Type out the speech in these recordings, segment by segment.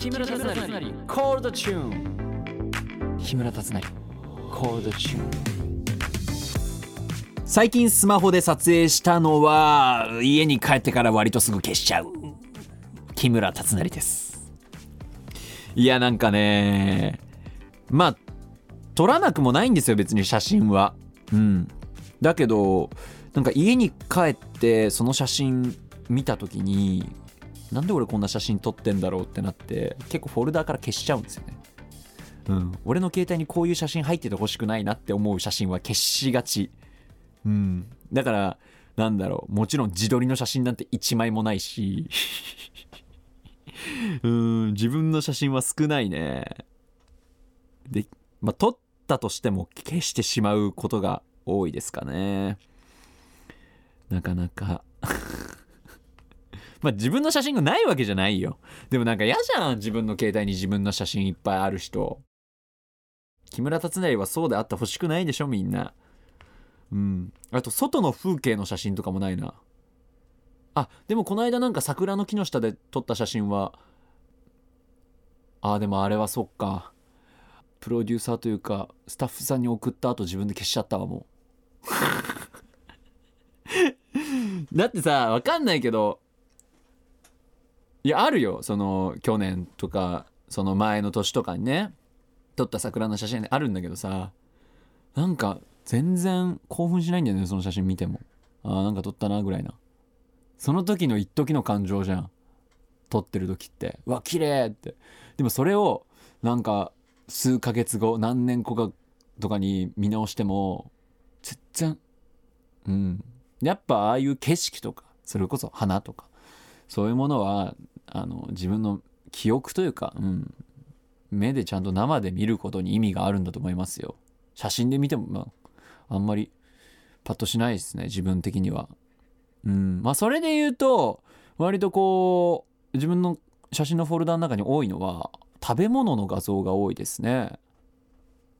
木村達成。コールドチューン木村達成。コールドチューン最近スマホで撮影したのは家に帰ってから割とすぐ消しちゃう。木村達成です。いやなんかねまあ撮らなくもないんですよ別に写真は。うん。だけどなんか家に帰ってその写真見た時になんで俺こんな写真撮ってんだろうってなって結構フォルダーから消しちゃうんですよね。うん。俺の携帯にこういう写真入っててほしくないなって思う写真は消しがち。うん。だからなんだろう。もちろん自撮りの写真なんて1枚もないし。うん。自分の写真は少ないね。でまあ撮ったとしても消してしまうことが多いですかね。なかなか。まあ自分の写真がないわけじゃないよ。でもなんか嫌じゃん自分の携帯に自分の写真いっぱいある人。木村達成はそうであってほしくないでしょみんな。うん。あと外の風景の写真とかもないな。あでもこの間なんか桜の木の下で撮った写真は。あでもあれはそっか。プロデューサーというかスタッフさんに送った後自分で消しちゃったわもう。だってさわかんないけどいやあるよ。その去年とかその前の年とかにね撮った桜の写真あるんだけどさなんか全然興奮しないんだよねその写真見ても。あーなんか撮ったなぐらいな。その時の一時の感情じゃん。撮ってる時って。うわ綺麗って。でもそれをなんか数ヶ月後何年後かとかに見直しても全然うん。やっぱああいう景色とかそれこそ花とかそういうものはあの自分の記憶というか、うん、目でちゃんと生で見ることに意味があるんだと思いますよ。写真で見ても、まあ、あんまりパッとしないですね自分的には。うん。まあそれで言うと割とこう自分の写真のフォルダの中に多いのは食べ物の画像が多いですね。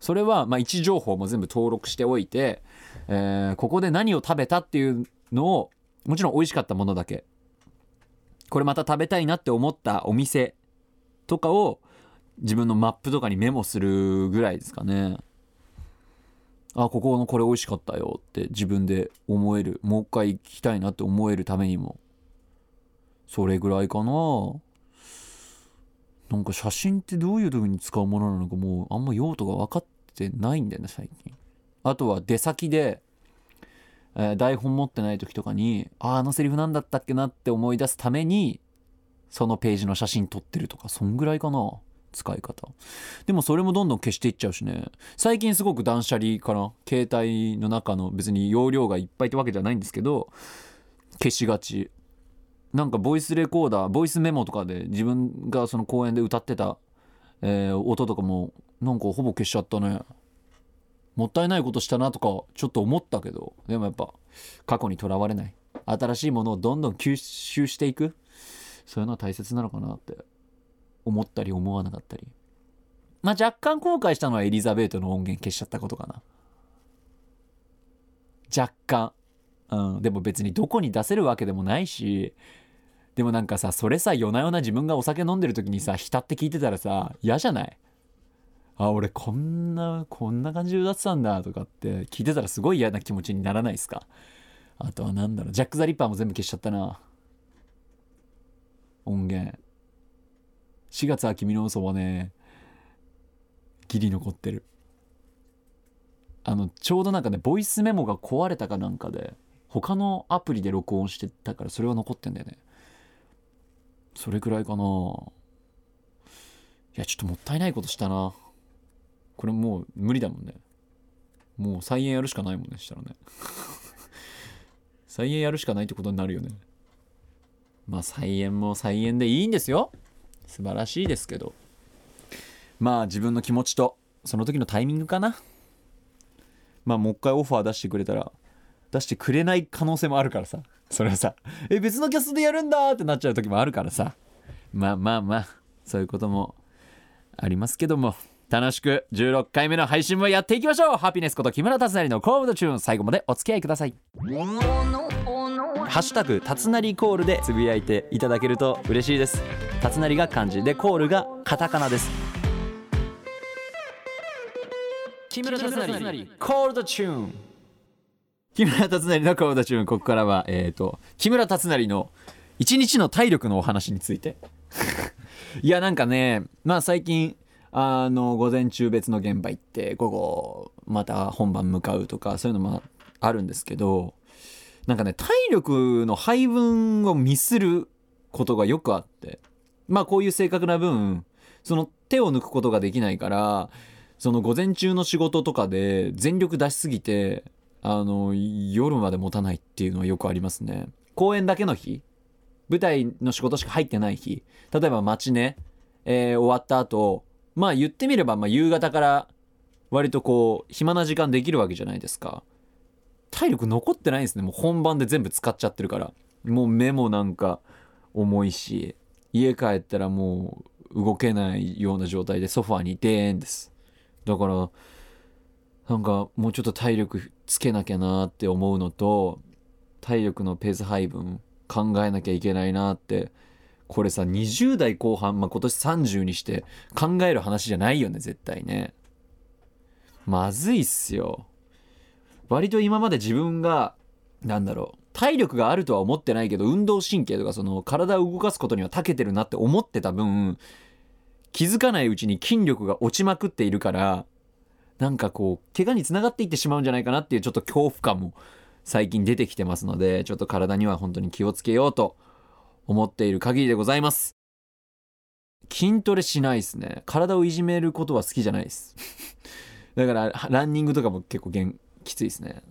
それはまあ位置情報も全部登録しておいて、えーここで何を食べたっていうのをもちろん美味しかったものだけこれまた食べたいなって思ったお店とかを自分のマップとかにメモするぐらいですかね。あここのこれ美味しかったよって自分で思える。もう一回行きたいなって思えるためにも。それぐらいかな。なんか写真ってどういう時に使うものなのかもうあんま用途が分かってないんだよね最近。あとは出先で、えー台本持ってない時とかにああのセリフなんだったっけなって思い出すためにそのページの写真撮ってるとかそんぐらいかな使い方。でもそれもどんどん消していっちゃうしね。最近すごく断捨離かな携帯の中の別に容量がいっぱいってわけじゃないんですけど消しがち。なんかボイスレコーダーボイスメモとかで自分がその公演で歌ってた、えー音とかもなんかほぼ消しちゃったね。もったいないことしたなとかちょっと思ったけどでもやっぱ過去にとらわれない。新しいものをどんどん吸収していく。そういうのは大切なのかなって思ったり思わなかったり。まあ若干後悔したのはエリザベートの音源消しちゃったことかな。若干。うん。でも別にどこに出せるわけでもないし。でもなんかさそれさ夜な夜な自分がお酒飲んでる時にさ浸って聞いてたらさ嫌じゃない？あ俺こんなこんな感じで歌ってたんだとかって聞いてたらすごい嫌な気持ちにならないですか？あとはなんだろうジャック・ザ・リッパーも全部消しちゃったな。音源。4月は君の嘘はね。ギリ残ってる。あのちょうどなんかねボイスメモが壊れたかなんかで他のアプリで録音してたからそれは残ってんだよね。それくらいかな。いやちょっともったいないことしたな。これもう無理だもんね。もう再演やるしかないもんねしたらね。再演やるしかないってことになるよね。まあ再演も再演でいいんですよ。素晴らしいですけど。まあ自分の気持ちとその時のタイミングかな。まあもう一回オファー出してくれたら出してくれない可能性もあるからさ。それはさえ別のキャストでやるんだってなっちゃう時もあるからさ。まあまあまあそういうこともありますけども。楽しく16回目の配信もやっていきましょう。ハピネスこと木村達成のコーブドチューン。最後までお付き合いください。ハッシュタグたつなりコールでつぶやいていただけると嬉しいです。たつなりが漢字。でコールがカタカナです。木村達成。コールドチューン木村達成のコールドチューン。ここからはえっ、ー、と木村達成の一日の体力のお話について。いやなんかねまあ最近あの午前中別の現場行って午後また本番向かうとかそういうのもあるんですけどなんかね体力の配分をミスることがよくあってまあこういう性格な分その手を抜くことができないからその午前中の仕事とかで全力出しすぎてあの夜まで持たないっていうのはよくありますね。公演だけの日舞台の仕事しか入ってない日例えば街ね、えー、終わった後まあ言ってみれば、まあ、夕方から割とこう暇な時間できるわけじゃないですか。体力残ってないんですね。もう本番で全部使っちゃってるから。もう目もなんか重いし家帰ったらもう動けないような状態でソファーにデーンです。だからなんかもうちょっと体力つけなきゃなって思うのと体力のペース配分考えなきゃいけないなってこれさ20代後半、まあ、今年30にして考える話じゃないよね絶対ね。まずいっすよ。割と今まで自分がなんだろう体力があるとは思ってないけど運動神経とかその体を動かすことには長けてるなって思ってた分気づかないうちに筋力が落ちまくっているからなんかこう怪我につながっていってしまうんじゃないかなっていうちょっと恐怖感も最近出てきてますのでちょっと体には本当に気をつけようと思っている限りでございます。筋トレしないですね。体をいじめることは好きじゃないです。だからランニングとかも結構きついですね。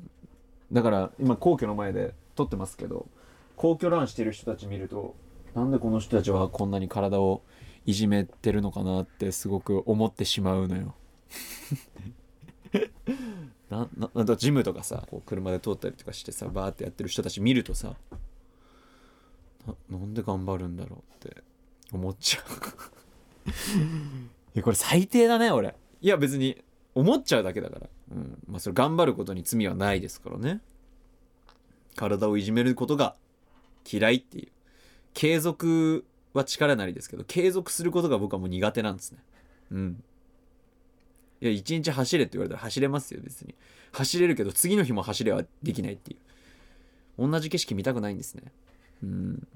だから今皇居の前で撮ってますけど皇居ランしてる人たち見るとなんでこの人たちはこんなに体をいじめてるのかなってすごく思ってしまうのよ。ななジムとかさこう車で通ったりとかしてさバーってやってる人たち見るとさなんで頑張るんだろうって思っちゃう。いやこれ最低だね俺。いや別に思っちゃうだけだから、うん。まあ、それ頑張ることに罪はないですからね。体をいじめることが嫌いっていう。継続は力なりですけど継続することが僕はもう苦手なんですね。うん。いや一日走れって言われたら走れますよ別に。走れるけど次の日も走れはできないっていう。同じ景色見たくないんですね。うん。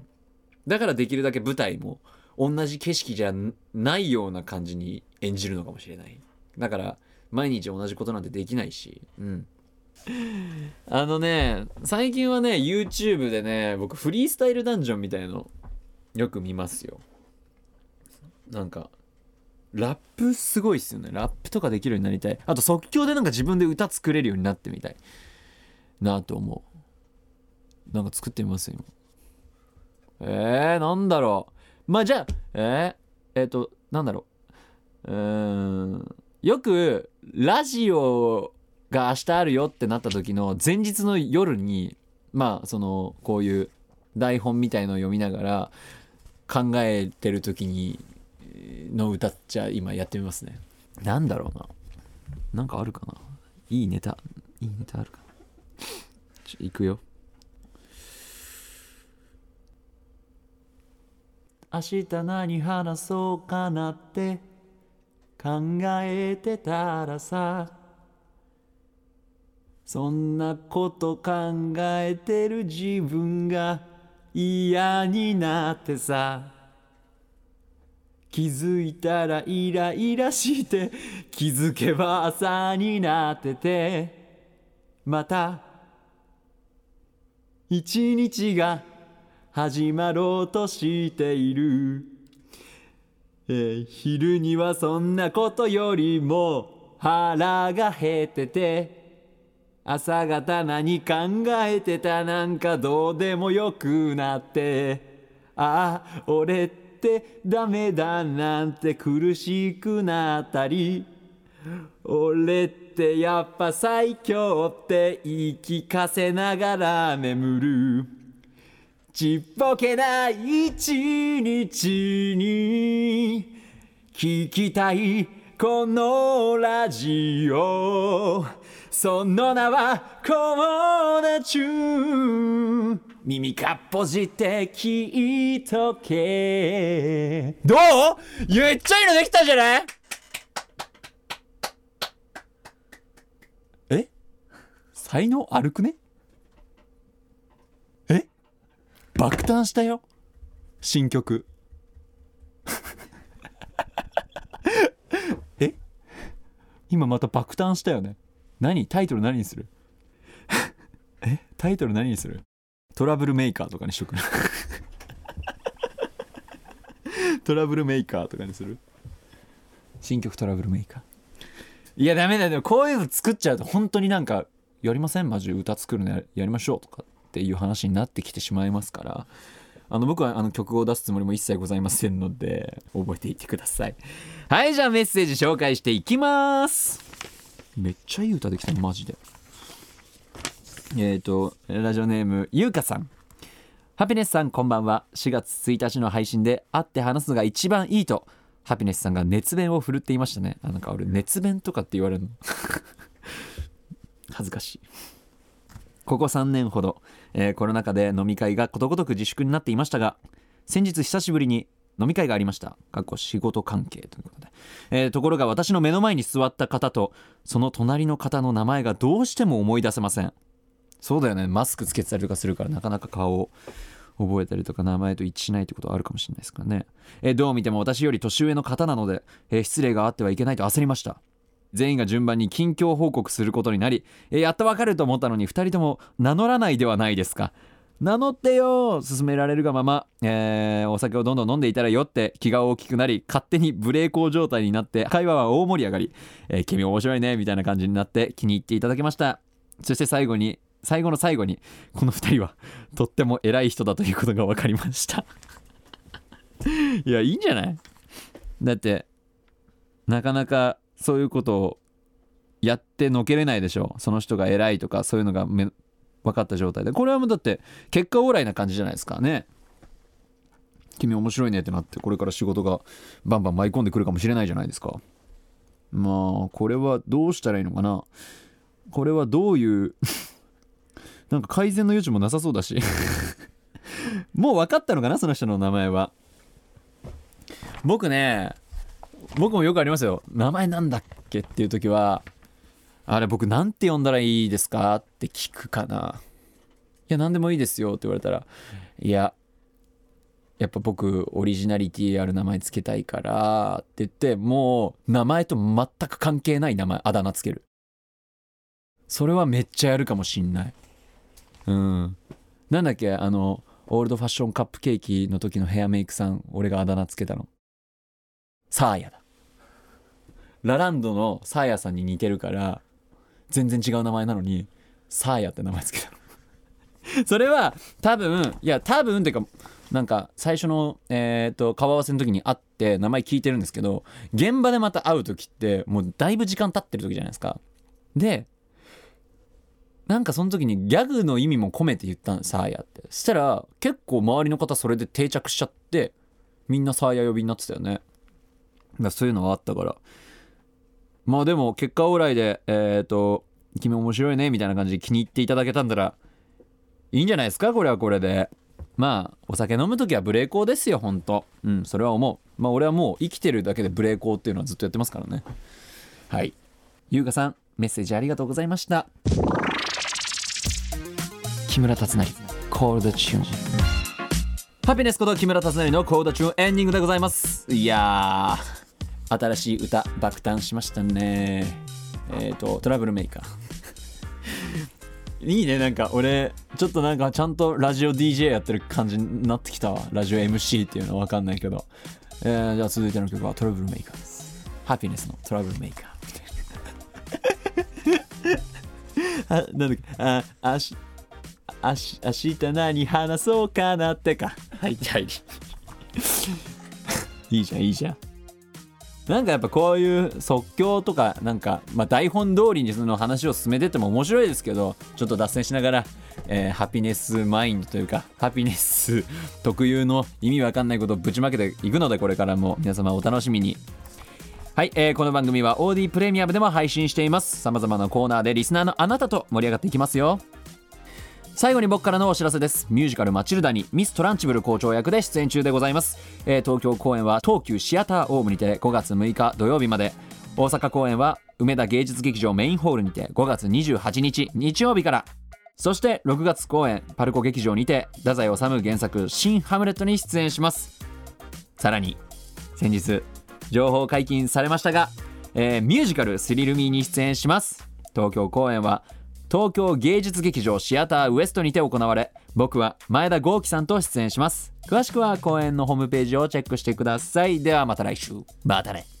だからできるだけ舞台も同じ景色じゃないような感じに演じるのかもしれない。だから毎日同じことなんてできないし。うん。あのね最近はね YouTube でね僕フリースタイルダンジョンみたいのよく見ますよ。なんかラップすごいっすよね。ラップとかできるようになりたい。あと即興でなんか自分で歌作れるようになってみたい。なと思う。なんか作ってみますよえー、なんだろう。まあじゃあえー、えっ、ー、となんだろう。うん。よくラジオが明日あるよってなった時の前日の夜にまあそのこういう台本みたいのを読みながら考えてる時にの歌っちゃ今やってみますね。なんだろうな。なんかあるかな。いいネタ。いいネタあるかな。ちょ行くよ。明日何話そうかなって考えてたらさそんなこと考えてる自分が嫌になってさ気づいたらイライラして気づけば朝になっててまた一日が始まろうとしている、えー、昼にはそんなことよりも腹が減ってて朝方何考えてたなんかどうでもよくなってああ俺ってダメだなんて苦しくなったり俺ってやっぱ最強って言い聞かせながら眠る。ちっぽけな一日に。聞きたいこのラジオ。その名はコーダチュー耳かっぽじって聞いとけ。どう?めっちゃいのできたじゃない?え?才能悪くねえ爆誕したよ。新曲。え？今また爆誕したよね。何？タイトル何にする？え？タイトル何にする？トラブルメーカーとかにしとく。トラブルメーカーとかにする？新曲トラブルメーカー。いやダメだよ。こういうの作っちゃうと本当になんかやりません？マジ歌作るのやりましょうとか。っていう話になってきてしまいますからあの僕はあの曲を出すつもりも一切ございませんので覚えていてください。はいじゃあメッセージ紹介していきます。めっちゃいい歌できたマジで。えっ、ー、とラジオネームゆうかさん。ハピネスさんこんばんは。4月1日の配信で会って話すのが一番いいとハピネスさんが熱弁を振るっていましたね。あなんか俺熱弁とかって言われるの。恥ずかしいここ3年ほど、えー、コロナ禍で飲み会がことごとく自粛になっていましたが先日久しぶりに飲み会がありました。かっこ仕事関係ということで、えー、ところが私の目の前に座った方とその隣の方の名前がどうしても思い出せません。そうだよね。マスクつけてたりとかするからなかなか顔を覚えたりとか名前と一致しないってことはあるかもしれないですからね、えー、どう見ても私より年上の方なので、えー、失礼があってはいけないと焦りました。全員が順番に近況報告することになり、えー、やっとわかると思ったのに2人とも名乗らないではないですか。名乗ってよ勧められるがまま、えー、お酒をどんどん飲んでいたらよって気が大きくなり勝手にブレーコー状態になって会話は大盛り上がり、えー、君面白いねみたいな感じになって気に入っていただけました。そして最後に最後の最後にこの2人はとっても偉い人だということが分かりました。いやいいんじゃない？だってなかなかそういうことをやってのけれないでしょその人が偉いとかそういうのが分かった状態で。これはもうだって結果オーライな感じじゃないですかね。君面白いねってなってこれから仕事がバンバン舞い込んでくるかもしれないじゃないですか。まあこれはどうしたらいいのかな。これはどういう なんか改善の余地もなさそうだし。もう分かったのかなその人の名前は。僕ね僕もよくありますよ。名前なんだっけっていう時はあれ僕なんて呼んだらいいですかって聞くかな。いや何でもいいですよって言われたらいややっぱ僕オリジナリティある名前つけたいからって言ってもう名前と全く関係ない名前あだ名つける。それはめっちゃやるかもしんない。うん。なんだっけあのオールドファッションカップケーキの時のヘアメイクさん俺があだ名つけたの。サーヤだ。ラランドのサーヤさんに似てるから全然違う名前なのにサーヤって名前つけた それは多分いや多分っていうかなんか最初のえっ、と顔合わせの時に会って名前聞いてるんですけど現場でまた会う時ってもうだいぶ時間経ってる時じゃないですか。でなんかその時にギャグの意味も込めて言ったんサーヤって。そしたら結構周りの方それで定着しちゃってみんなサーヤ呼びになってたよね。だそういうのはあったから。まあでも結果オーライでえっ、ー、と君面白いねみたいな感じで気に入っていただけたんだらいいんじゃないですか？これはこれで。まあお酒飲む時はブレーコーですよほんとうんそれは思う。まあ俺はもう生きてるだけでブレーコーっていうのはずっとやってますからね。はい。優香さんメッセージありがとうございました。木村達成コールドチューンハピネスこと木村達成のコールドチューンエンディングでございます。いやー。新しい歌爆誕しましたね。えっ、ー、とトラブルメーカー。いいねなんか俺ちょっとなんかちゃんとラジオ DJ やってる感じになってきたわ。ラジオ MC っていうのは分かんないけど、えー、じゃあ続いての曲はトラブルメーカーです。ハピネスのトラブルメーカー。あなんだっけ？ああしあし明日何話そうかなってか。はいはい。いいじゃんいいじゃんなんかやっぱこういう即興とかなんか、まあ、台本通りにその話を進めてっても面白いですけどちょっと脱線しながら、えー、ハピネスマインドというかハピネス特有の意味わかんないことをぶちまけていくのでこれからも皆様お楽しみに。はい、えー、この番組は OD プレミアムでも配信しています。様々なコーナーでリスナーのあなたと盛り上がっていきますよ。最後に僕からのお知らせです。ミュージカル「マチルダ」にミス・トランチブル校長役で出演中でございます、えー東京公演は東急シアターオームにて5月6日土曜日まで。大阪公演は梅田芸術劇場メインホールにて5月28日日曜日から。そして6月公演パルコ劇場にて太宰治原作「新ハムレット」に出演します。さらに先日情報解禁されましたが、えーミュージカル「スリルミー」に出演します。東京公演は東京芸術劇場シアターウエストにて行われ僕は前田豪輝さんと出演します。詳しくは公演のホームページをチェックしてください。ではまた来週。またね。